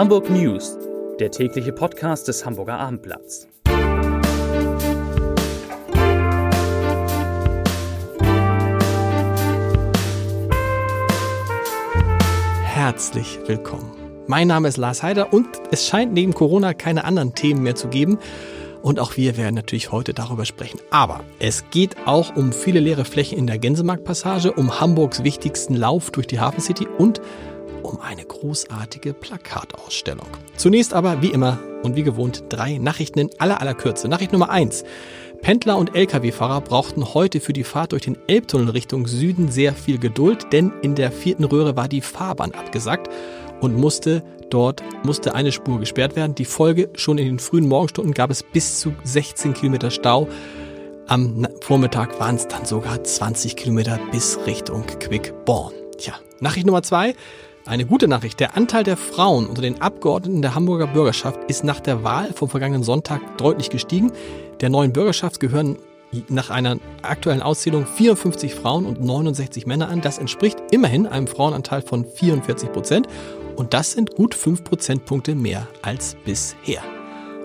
Hamburg News, der tägliche Podcast des Hamburger Abendblatts. Herzlich willkommen. Mein Name ist Lars Heider und es scheint neben Corona keine anderen Themen mehr zu geben. Und auch wir werden natürlich heute darüber sprechen. Aber es geht auch um viele leere Flächen in der Gänsemarktpassage, um Hamburgs wichtigsten Lauf durch die Hafen City und um eine großartige Plakatausstellung. Zunächst aber, wie immer und wie gewohnt, drei Nachrichten in aller aller Kürze. Nachricht Nummer eins. Pendler und Lkw-Fahrer brauchten heute für die Fahrt durch den Elbtunnel Richtung Süden sehr viel Geduld, denn in der vierten Röhre war die Fahrbahn abgesackt und musste dort musste eine Spur gesperrt werden. Die Folge, schon in den frühen Morgenstunden gab es bis zu 16 Kilometer Stau. Am Vormittag waren es dann sogar 20 Kilometer bis Richtung Quickborn. Tja, Nachricht Nummer zwei. Eine gute Nachricht. Der Anteil der Frauen unter den Abgeordneten der Hamburger Bürgerschaft ist nach der Wahl vom vergangenen Sonntag deutlich gestiegen. Der neuen Bürgerschaft gehören nach einer aktuellen Auszählung 54 Frauen und 69 Männer an. Das entspricht immerhin einem Frauenanteil von 44 Prozent. Und das sind gut 5 Prozentpunkte mehr als bisher.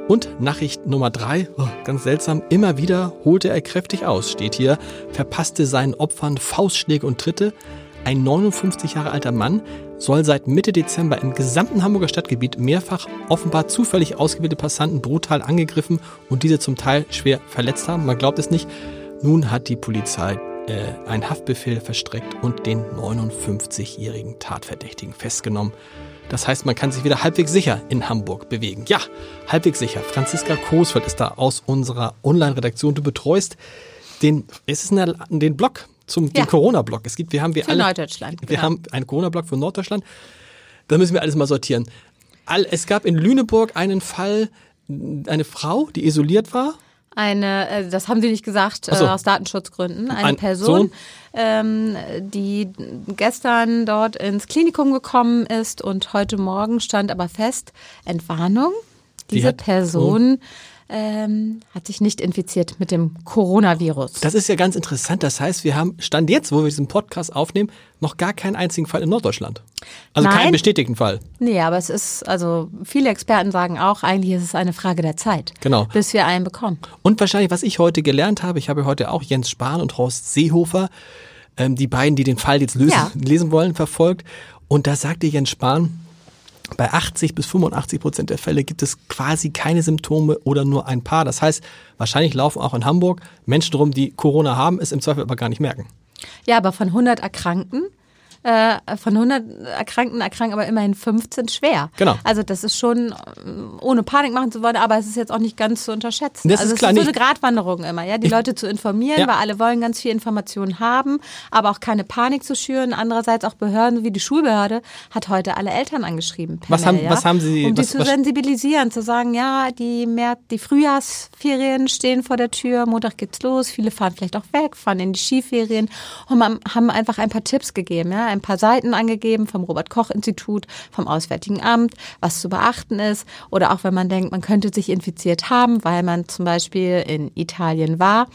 Und Nachricht Nummer drei, oh, ganz seltsam, immer wieder holte er kräftig aus, steht hier, verpasste seinen Opfern Faustschläge und Tritte. Ein 59 Jahre alter Mann soll seit Mitte Dezember im gesamten Hamburger Stadtgebiet mehrfach offenbar zufällig ausgewählte Passanten brutal angegriffen und diese zum Teil schwer verletzt haben. Man glaubt es nicht. Nun hat die Polizei äh, einen Haftbefehl verstreckt und den 59-jährigen Tatverdächtigen festgenommen. Das heißt, man kann sich wieder halbwegs sicher in Hamburg bewegen. Ja, halbwegs sicher. Franziska Coesfeld ist da aus unserer Online-Redaktion. Du betreust den, ist es eine, den Blog zum ja. Corona-Block. Es gibt, wir haben wir für alle, Norddeutschland. Wir genau. haben einen Corona-Block für Norddeutschland. Da müssen wir alles mal sortieren. All, es gab in Lüneburg einen Fall, eine Frau, die isoliert war. Eine, äh, das haben Sie nicht gesagt, so. äh, aus Datenschutzgründen. Eine Ein Person, ähm, die gestern dort ins Klinikum gekommen ist und heute Morgen stand aber fest, Entwarnung. Diese die Person. Oh ähm, hat sich nicht infiziert mit dem Coronavirus. Das ist ja ganz interessant. Das heißt, wir haben Stand jetzt, wo wir diesen Podcast aufnehmen, noch gar keinen einzigen Fall in Norddeutschland. Also Nein. keinen bestätigten Fall. Nee, aber es ist, also viele Experten sagen auch, eigentlich ist es eine Frage der Zeit. Genau. Bis wir einen bekommen. Und wahrscheinlich, was ich heute gelernt habe, ich habe heute auch Jens Spahn und Horst Seehofer, ähm, die beiden, die den Fall jetzt lösen, ja. lesen wollen, verfolgt. Und da sagte Jens Spahn, bei 80 bis 85 Prozent der Fälle gibt es quasi keine Symptome oder nur ein paar. Das heißt, wahrscheinlich laufen auch in Hamburg Menschen rum, die Corona haben, es im Zweifel aber gar nicht merken. Ja, aber von 100 Erkrankten äh, von 100 Erkrankten erkranken aber immerhin 15 schwer. Genau. Also das ist schon, äh, ohne Panik machen zu wollen, aber es ist jetzt auch nicht ganz zu unterschätzen. Das also ist klar, es ist so eine Gratwanderung immer, ja, die ich, Leute zu informieren, ja. weil alle wollen ganz viel Informationen haben, aber auch keine Panik zu schüren. Andererseits auch Behörden wie die Schulbehörde hat heute alle Eltern angeschrieben. Was, Mail, haben, ja? was haben Sie? Um was, die zu sensibilisieren, zu sagen, ja, die, März, die Frühjahrsferien stehen vor der Tür, Montag geht's los, viele fahren vielleicht auch weg, fahren in die Skiferien und haben einfach ein paar Tipps gegeben, ja, ein paar Seiten angegeben gegeben vom Robert Koch Institut, vom Auswärtigen Amt, was zu beachten ist. Oder auch wenn man denkt, man könnte sich infiziert haben, weil man zum Beispiel in Italien war.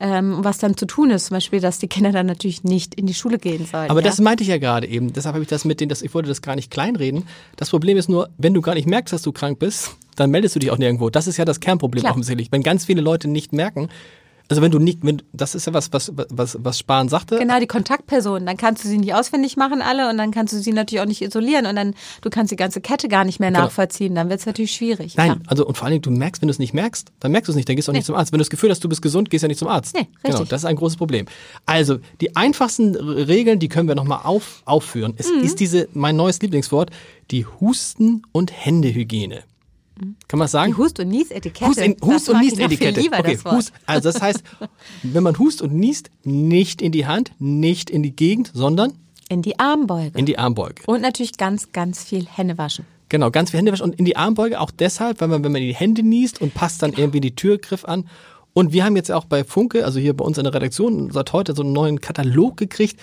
Ähm, was dann zu tun ist, zum Beispiel, dass die Kinder dann natürlich nicht in die Schule gehen sollen. Aber ja? das meinte ich ja gerade eben. Deshalb habe ich das mit denen, ich wollte das gar nicht kleinreden. Das Problem ist nur, wenn du gar nicht merkst, dass du krank bist, dann meldest du dich auch nirgendwo. Das ist ja das Kernproblem Klar. offensichtlich. Wenn ganz viele Leute nicht merken, also wenn du nicht, wenn, das ist ja was, was, was, was Spahn sagte. Genau, die Kontaktpersonen. Dann kannst du sie nicht auswendig machen alle und dann kannst du sie natürlich auch nicht isolieren und dann du kannst die ganze Kette gar nicht mehr genau. nachvollziehen. Dann wird es natürlich schwierig. Nein, ja. also und vor allen Dingen, du merkst, wenn du es nicht merkst, dann merkst du es nicht, dann gehst du auch nee. nicht zum Arzt. Wenn du das Gefühl hast, du bist gesund, gehst du ja nicht zum Arzt. Nee, genau, richtig. Genau, das ist ein großes Problem. Also, die einfachsten Regeln, die können wir nochmal auf, aufführen. Es mhm. ist diese, mein neues Lieblingswort, die Husten- und Händehygiene. Kann man sagen? Die Hust- und Niesetikette. Hust, in, Hust und Niesetikette. Okay, das Hust, also das heißt, wenn man hust und niest, nicht in die Hand, nicht in die Gegend, sondern in die Armbeuge. In die Armbeuge. Und natürlich ganz, ganz viel Hände waschen. Genau, ganz viel Hände waschen und in die Armbeuge auch deshalb, weil man, wenn man in die Hände niest und passt dann irgendwie die Türgriff an. Und wir haben jetzt auch bei Funke, also hier bei uns in der Redaktion, seit heute so einen neuen Katalog gekriegt.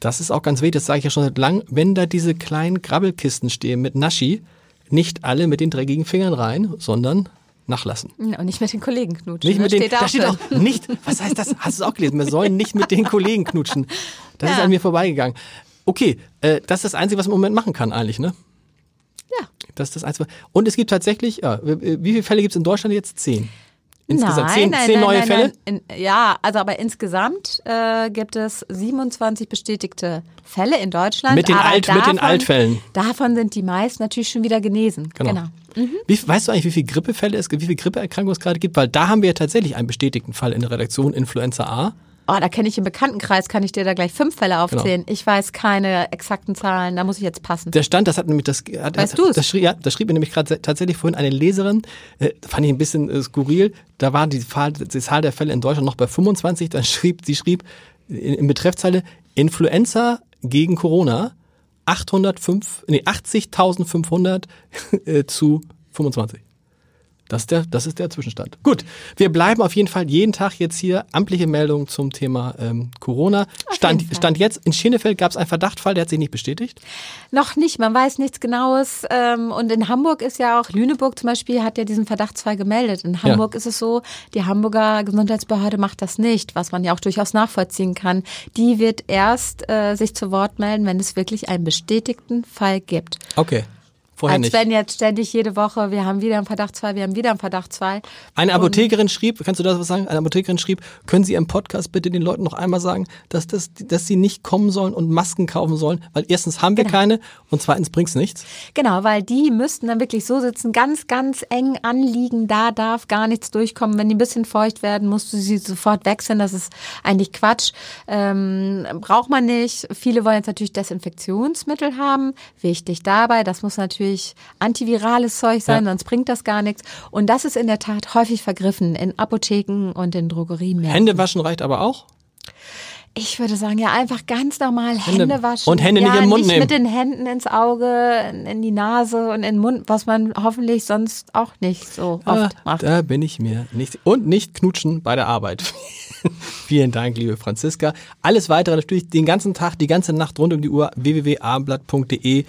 Das ist auch ganz wichtig, das sage ich ja schon seit langem. Wenn da diese kleinen Grabbelkisten stehen mit Naschi, nicht alle mit den dreckigen Fingern rein, sondern nachlassen. Ja, und nicht mit den Kollegen knutschen. Nicht mit den, steht da, steht auch nicht, was heißt das? Hast du es auch gelesen? Wir sollen nicht mit den Kollegen knutschen. Das ja. ist an mir vorbeigegangen. Okay, äh, das ist das Einzige, was man im Moment machen kann eigentlich, ne? Ja. Das ist das Einzige. Und es gibt tatsächlich, ja, wie viele Fälle gibt es in Deutschland jetzt? Zehn. Insgesamt nein, zehn, nein, zehn nein, neue Fälle? In, ja, also aber insgesamt äh, gibt es 27 bestätigte Fälle in Deutschland. Mit den Alt- mit den Altfällen. Davon sind die meisten natürlich schon wieder genesen. Genau. genau. Wie, weißt du eigentlich, wie viele Grippefälle es gibt, wie viele Grippeerkrankungen es gerade gibt? Weil da haben wir ja tatsächlich einen bestätigten Fall in der Redaktion, Influenza A. Oh, da kenne ich im Bekanntenkreis, kann ich dir da gleich fünf Fälle aufzählen. Ich weiß keine exakten Zahlen, da muss ich jetzt passen. Der Stand, das hat nämlich das, hat, Weißt du's? das schrieb, ja, das schrieb mir nämlich gerade tatsächlich vorhin eine Leserin, äh, fand ich ein bisschen äh, skurril. Da war die, Zahl- die Zahl der Fälle in Deutschland noch bei 25. Dann schrieb, sie schrieb in, in Betreffzeile Influenza gegen Corona 805, nee, 80.500 äh, zu 25. Das ist, der, das ist der Zwischenstand. Gut, wir bleiben auf jeden Fall jeden Tag jetzt hier amtliche Meldungen zum Thema ähm, Corona. Stand. Stand jetzt, in Schenefeld gab es einen Verdachtfall, der hat sich nicht bestätigt. Noch nicht, man weiß nichts Genaues. Ähm, und in Hamburg ist ja auch, Lüneburg zum Beispiel hat ja diesen Verdachtsfall gemeldet. In Hamburg ist es so, die Hamburger Gesundheitsbehörde macht das nicht, was man ja auch durchaus nachvollziehen kann. Die wird erst äh, sich zu Wort melden, wenn es wirklich einen bestätigten Fall gibt. Okay. Vorher Als nicht. wenn jetzt ständig jede Woche, wir haben wieder einen Verdachtsfall, wir haben wieder einen Verdachtsfall. Eine Apothekerin schrieb, kannst du das was sagen? Eine Apothekerin schrieb, können Sie im Podcast bitte den Leuten noch einmal sagen, dass, das, dass sie nicht kommen sollen und Masken kaufen sollen, weil erstens haben wir Genau. keine und zweitens bringt's nichts. Genau, weil die müssten dann wirklich so sitzen, ganz, ganz eng anliegen, da darf gar nichts durchkommen. Wenn die ein bisschen feucht werden, musst du sie sofort wechseln. Das ist eigentlich Quatsch. Ähm, braucht man nicht. Viele wollen jetzt natürlich Desinfektionsmittel haben. Wichtig dabei, das muss natürlich antivirales Zeug sein, Ja. sonst bringt das gar nichts. Und das ist in der Tat häufig vergriffen in Apotheken und in Drogeriemärkten. Hände waschen reicht aber auch. Ich würde sagen, ja, einfach ganz normal Hände- Hände, waschen. und Hände ja, nicht im Mund nicht nehmen. mit den Händen ins Auge, in die Nase und in den Mund, was man hoffentlich sonst auch nicht so oft Ah, macht. da bin ich mir nicht. Und nicht knutschen bei der Arbeit. Vielen Dank, liebe Franziska. Alles weitere natürlich den ganzen Tag, die ganze Nacht rund um die Uhr www.abendblatt.de,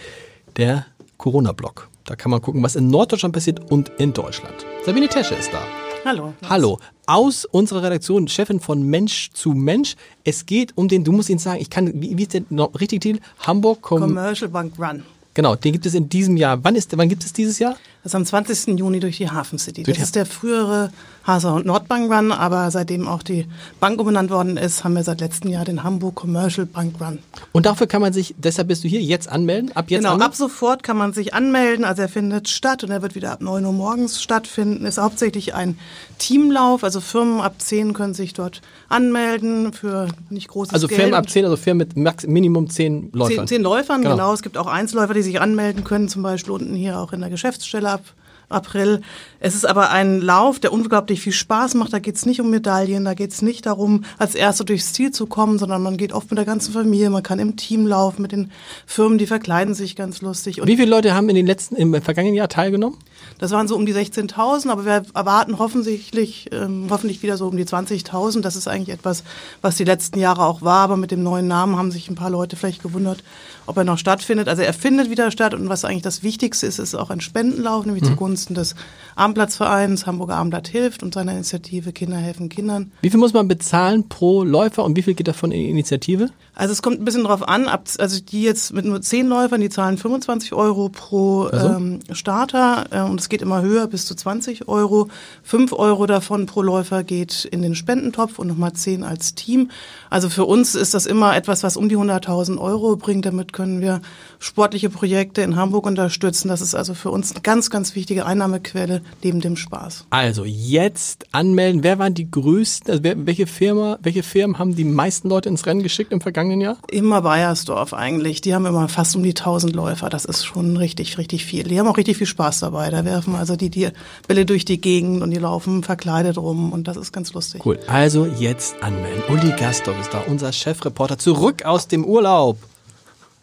der Corona-Blog. Da kann man gucken, was in Norddeutschland passiert und in Deutschland. Sabine Tesche ist da. Hallo. Hallo, aus unserer Redaktion, Chefin von Mensch zu Mensch. Es geht um den, du musst ihn sagen, ich kann, wie, wie ist der noch richtig Titel? Hamburg Com Commercial Bank Run. Genau, den gibt es in diesem Jahr. Wann ist, wann gibt es dieses Jahr? Das ist am 20. Juni durch die Hafen City. Das ist der frühere Hasa und Nordbank Run, aber seitdem auch die Bank umbenannt worden ist, haben wir seit letztem Jahr den Hamburg Commercial Bank Run. Und dafür kann man sich, deshalb bist du hier, jetzt anmelden, ab jetzt genau, anmelden? ab sofort kann man sich anmelden. Also er findet statt und er wird wieder ab 9 Uhr morgens stattfinden. Ist hauptsächlich ein Teamlauf. Also Firmen ab 10 können sich dort anmelden für nicht großes Also Geld. Firmen ab 10, also Firmen mit max, Minimum 10 Läufern. Zehn, zehn Läufern, Genau. genau. Es gibt auch Einzelläufer, die sich anmelden können, zum Beispiel unten hier auch in der Geschäftsstelle ab April. Es ist aber ein Lauf, der unglaublich viel Spaß macht. Da geht es nicht um Medaillen, da geht es nicht darum, als Erster durchs Ziel zu kommen, sondern man geht oft mit der ganzen Familie, man kann im Team laufen, mit den Firmen, die verkleiden sich ganz lustig. Und Wie viele Leute haben in den letzten, im vergangenen Jahr teilgenommen? das waren so um die 16.000, aber wir erwarten hoffentlich, ähm, hoffentlich wieder so um die 20.000. Das ist eigentlich etwas, was die letzten Jahre auch war, aber mit dem neuen Namen haben sich ein paar Leute vielleicht gewundert, ob er noch stattfindet. Also er findet wieder statt und was eigentlich das Wichtigste ist, ist auch ein Spendenlauf, nämlich zugunsten des Abendplatzvereins Hamburger Abendblatt hilft und seiner Initiative Kinder helfen Kindern. Wie viel muss man bezahlen pro Läufer und wie viel geht davon in die Initiative? Also es kommt ein bisschen drauf an, also die jetzt mit nur zehn Läufern, die zahlen 25 Euro pro Also? ähm, Starter äh, und es geht immer höher bis zu 20 Euro. Fünf Euro davon pro Läufer geht in den Spendentopf und nochmal zehn als Team. Also für uns ist das immer etwas, was um die 100.000 Euro bringt. Damit können wir sportliche Projekte in Hamburg unterstützen. Das ist also für uns eine ganz, ganz wichtige Einnahmequelle neben dem Spaß. Also jetzt anmelden. Wer waren die größten, also wer, welche Firma, welche Firmen haben die meisten Leute ins Rennen geschickt im vergangenen Jahr? Immer Bayersdorf eigentlich. Die haben immer fast um die 1000 Läufer. Das ist schon richtig, richtig viel. Die haben auch richtig viel Spaß dabei. Da werfen also die, die Bälle durch die Gegend und die laufen verkleidet rum und das ist ganz lustig. Cool. Also jetzt anmelden. Uli Gastorf ist da, unser Chefreporter, zurück aus dem Urlaub.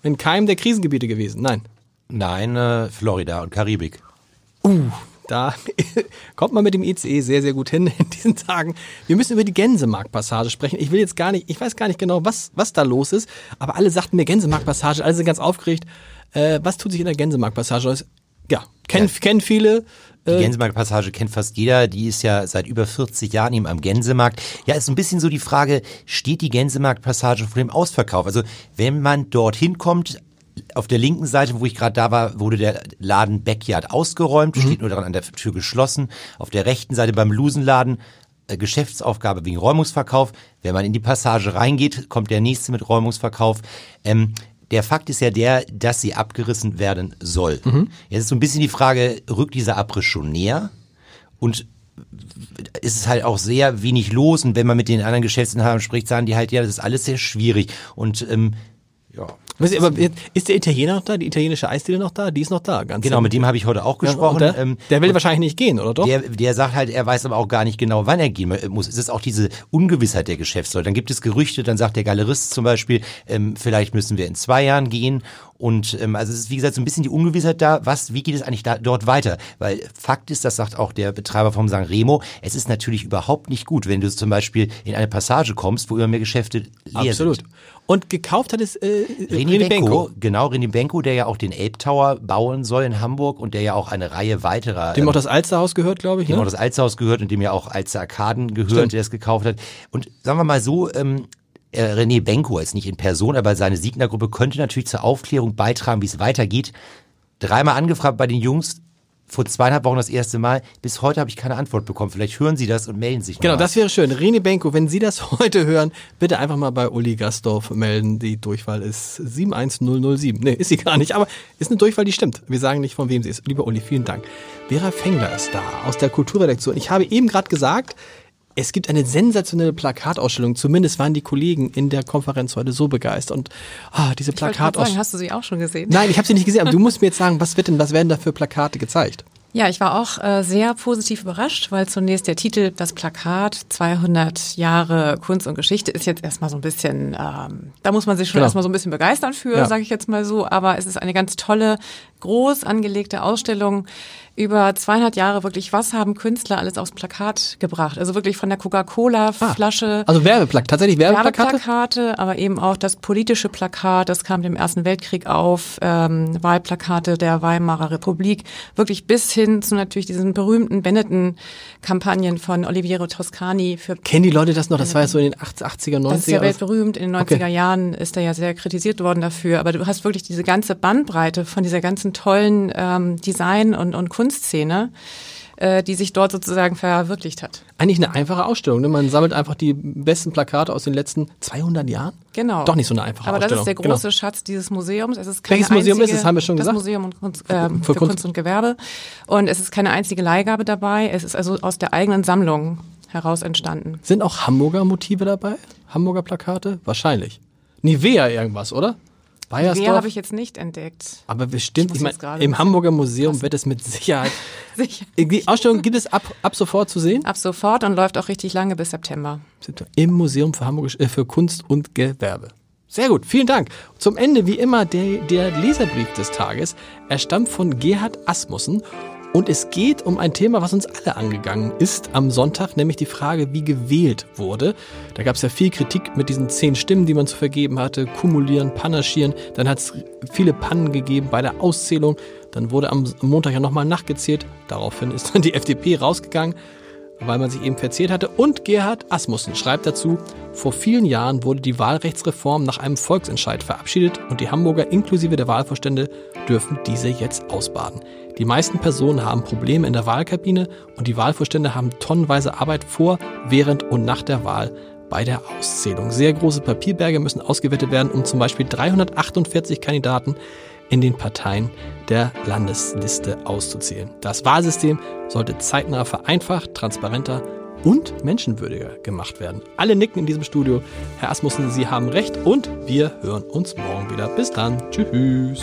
In keinem der Krisengebiete gewesen. Nein. Nein, äh, Florida und Karibik. Da kommt man mit dem ICE sehr, sehr gut hin in diesen Tagen. Wir müssen über die Gänsemarktpassage sprechen. Ich will jetzt gar nicht, ich weiß gar nicht genau, was, was da los ist, aber alle sagten mir Gänsemarktpassage, alle sind ganz aufgeregt. Äh, was tut sich in der Gänsemarktpassage? Ja, kennen, kennen viele. Die Äh, Gänsemarktpassage kennt fast jeder. Die ist ja seit über 40 Jahren eben am Gänsemarkt. Ja, ist so ein bisschen so die Frage, steht die Gänsemarktpassage vor dem Ausverkauf? Also wenn man dorthin kommt, auf der linken Seite, wo ich gerade da war, wurde der Laden Backyard ausgeräumt, Mhm. steht nur daran an der Tür geschlossen. Auf der rechten Seite beim Lusenladen äh, Geschäftsaufgabe wegen Räumungsverkauf. Wenn man in die Passage reingeht, kommt der nächste mit Räumungsverkauf. Ähm, der Fakt ist ja der, dass sie abgerissen werden soll. Mhm. Jetzt ist so ein bisschen die Frage, rückt dieser Abriss schon näher? Und ist es halt auch sehr wenig los und wenn man mit den anderen Geschäftsinhabern spricht, sagen die halt, ja, das ist alles sehr schwierig und ähm, ja. Weißt du, aber ist der Italiener noch da? Die italienische Eisdiele noch da? Die ist noch da, ganz Genau, mit dem habe ich heute auch Ja, gesprochen. und der, ähm, der will und wahrscheinlich nicht gehen, oder doch? der, der sagt halt, er weiß aber auch gar nicht genau, wann er gehen muss. Es ist auch diese Ungewissheit der Geschäftsleute. Dann gibt es Gerüchte, dann sagt der Galerist zum Beispiel, ähm, vielleicht müssen wir in zwei Jahren gehen. Und ähm, also es ist wie gesagt so ein bisschen die Ungewissheit da, was, wie geht es eigentlich da, dort weiter? Weil Fakt ist, das sagt auch der Betreiber vom San Remo, es ist natürlich überhaupt nicht gut, wenn du zum Beispiel in eine Passage kommst, wo immer mehr Geschäfte leer Absolut. sind. Und gekauft hat es äh, René Benko, genau, René Benko, der ja auch den Elb Tower bauen soll in Hamburg und der ja auch eine Reihe weiterer Dem ähm, auch das Alsterhaus gehört, glaube ich. dem auch Ne? das Alsterhaus gehört und dem ja auch Alster Arkaden gehört, Stimmt. der es gekauft hat. Und sagen wir mal so, ähm, äh, René Benko ist nicht in Person, aber seine Siegner-Gruppe könnte natürlich zur Aufklärung beitragen, wie es weitergeht. Dreimal angefragt bei den Jungs, vor zweieinhalb Wochen das erste Mal. Bis heute habe ich keine Antwort bekommen. Vielleicht hören Sie das und melden sich Genau, mal. das wäre schön. René Benko, wenn Sie das heute hören, bitte einfach mal bei Uli Gastorf melden. Die Durchwahl ist 71007. Nee, ist sie gar nicht, aber ist eine Durchwahl, die stimmt. Wir sagen nicht, von wem sie ist. Lieber Uli, vielen Dank. Vera Fengler ist da aus der Kulturredaktion. Ich habe eben gerade gesagt, es gibt eine sensationelle Plakatausstellung. Zumindest waren die Kollegen in der Konferenz heute so begeistert. Und ah, diese Plakatausstellung. hast du sie auch schon gesehen? Nein, ich habe sie nicht gesehen, aber du musst mir jetzt sagen, was wird denn, was werden da für Plakate gezeigt? Ja, ich war auch äh, sehr positiv überrascht, weil zunächst der Titel, das Plakat 200 Jahre Kunst und Geschichte ist jetzt erstmal so ein bisschen, ähm, da muss man sich schon Genau. erstmal so ein bisschen begeistern für, Ja. sage ich jetzt mal so. Aber es ist eine ganz tolle, groß angelegte Ausstellung über 200 Jahre wirklich, was haben Künstler alles aufs Plakat gebracht? Also wirklich von der Coca-Cola-Flasche. Also Werbeplakate, tatsächlich Werbeplakate? Werbeplakate, aber eben auch das politische Plakat, das kam dem Ersten Weltkrieg auf, ähm, Wahlplakate der Weimarer Republik, wirklich bis hin zu natürlich diesen berühmten Benetton-Kampagnen von Oliviero Toscani für Kennen die Leute das noch? Das war ja so in den 80er, 90er. das ist ja weltberühmt. In den 90er Okay. Jahren ist er ja sehr kritisiert worden dafür. Aber du hast wirklich diese ganze Bandbreite von dieser ganzen tollen ähm, Design- und, und Kunstszene, äh, die sich dort sozusagen verwirklicht hat. Eigentlich eine einfache Ausstellung. Ne? Man sammelt einfach die besten Plakate aus den letzten 200 Jahren. Genau. Doch nicht so eine einfache Aber das Ausstellung. ist der große Schatz dieses Museums. Es ist keine Welches Museum einzige, ist es? Haben wir schon das gesagt? Museum und Kunst, ähm, Für für, Kunst- Kunst. und Gewerbe. Und es ist keine einzige Leihgabe dabei. Es ist also aus der eigenen Sammlung heraus entstanden. Genau. Sind auch Hamburger Motive dabei? Hamburger Plakate? Wahrscheinlich. Nivea irgendwas, oder? Wer Bayersdorf? habe ich jetzt nicht entdeckt. Aber bestimmt, ich, jetzt meine, im Hamburger Museum wird es mit Sicherheit. Sicher. Die Ausstellung gibt es ab, ab sofort zu sehen? Ab sofort und läuft auch richtig lange bis September. Im Museum für, Hamburg, äh, für Kunst und Gewerbe. Sehr gut, vielen Dank. Zum Ende wie immer der, der Leserbrief des Tages. Er stammt von Gerhard Asmussen und es geht um ein Thema, was uns alle angegangen ist am Sonntag, nämlich die Frage, wie gewählt wurde. Da gab es ja viel Kritik mit diesen zehn Stimmen, die man zu vergeben hatte, kumulieren, panaschieren. Dann hat es viele Pannen gegeben bei der Auszählung. Dann wurde am Montag ja nochmal nachgezählt. Daraufhin ist dann die FDP rausgegangen weil man sich eben verzählt hatte. Und Gerhard Asmussen schreibt dazu, vor vielen Jahren wurde die Wahlrechtsreform nach einem Volksentscheid verabschiedet und die Hamburger inklusive der Wahlvorstände dürfen diese jetzt ausbaden. Die meisten Personen haben Probleme in der Wahlkabine und die Wahlvorstände haben tonnenweise Arbeit vor, während und nach der Wahl bei der Auszählung. Sehr große Papierberge müssen ausgewertet werden, um zum Beispiel 348 Kandidaten in den Parteien der Landesliste auszuzählen. Das Wahlsystem sollte zeitnah vereinfacht, transparenter und menschenwürdiger gemacht werden. Alle nicken in diesem Studio. Herr Asmussen, Sie haben recht und wir hören uns morgen wieder. Bis dann. Tschüss.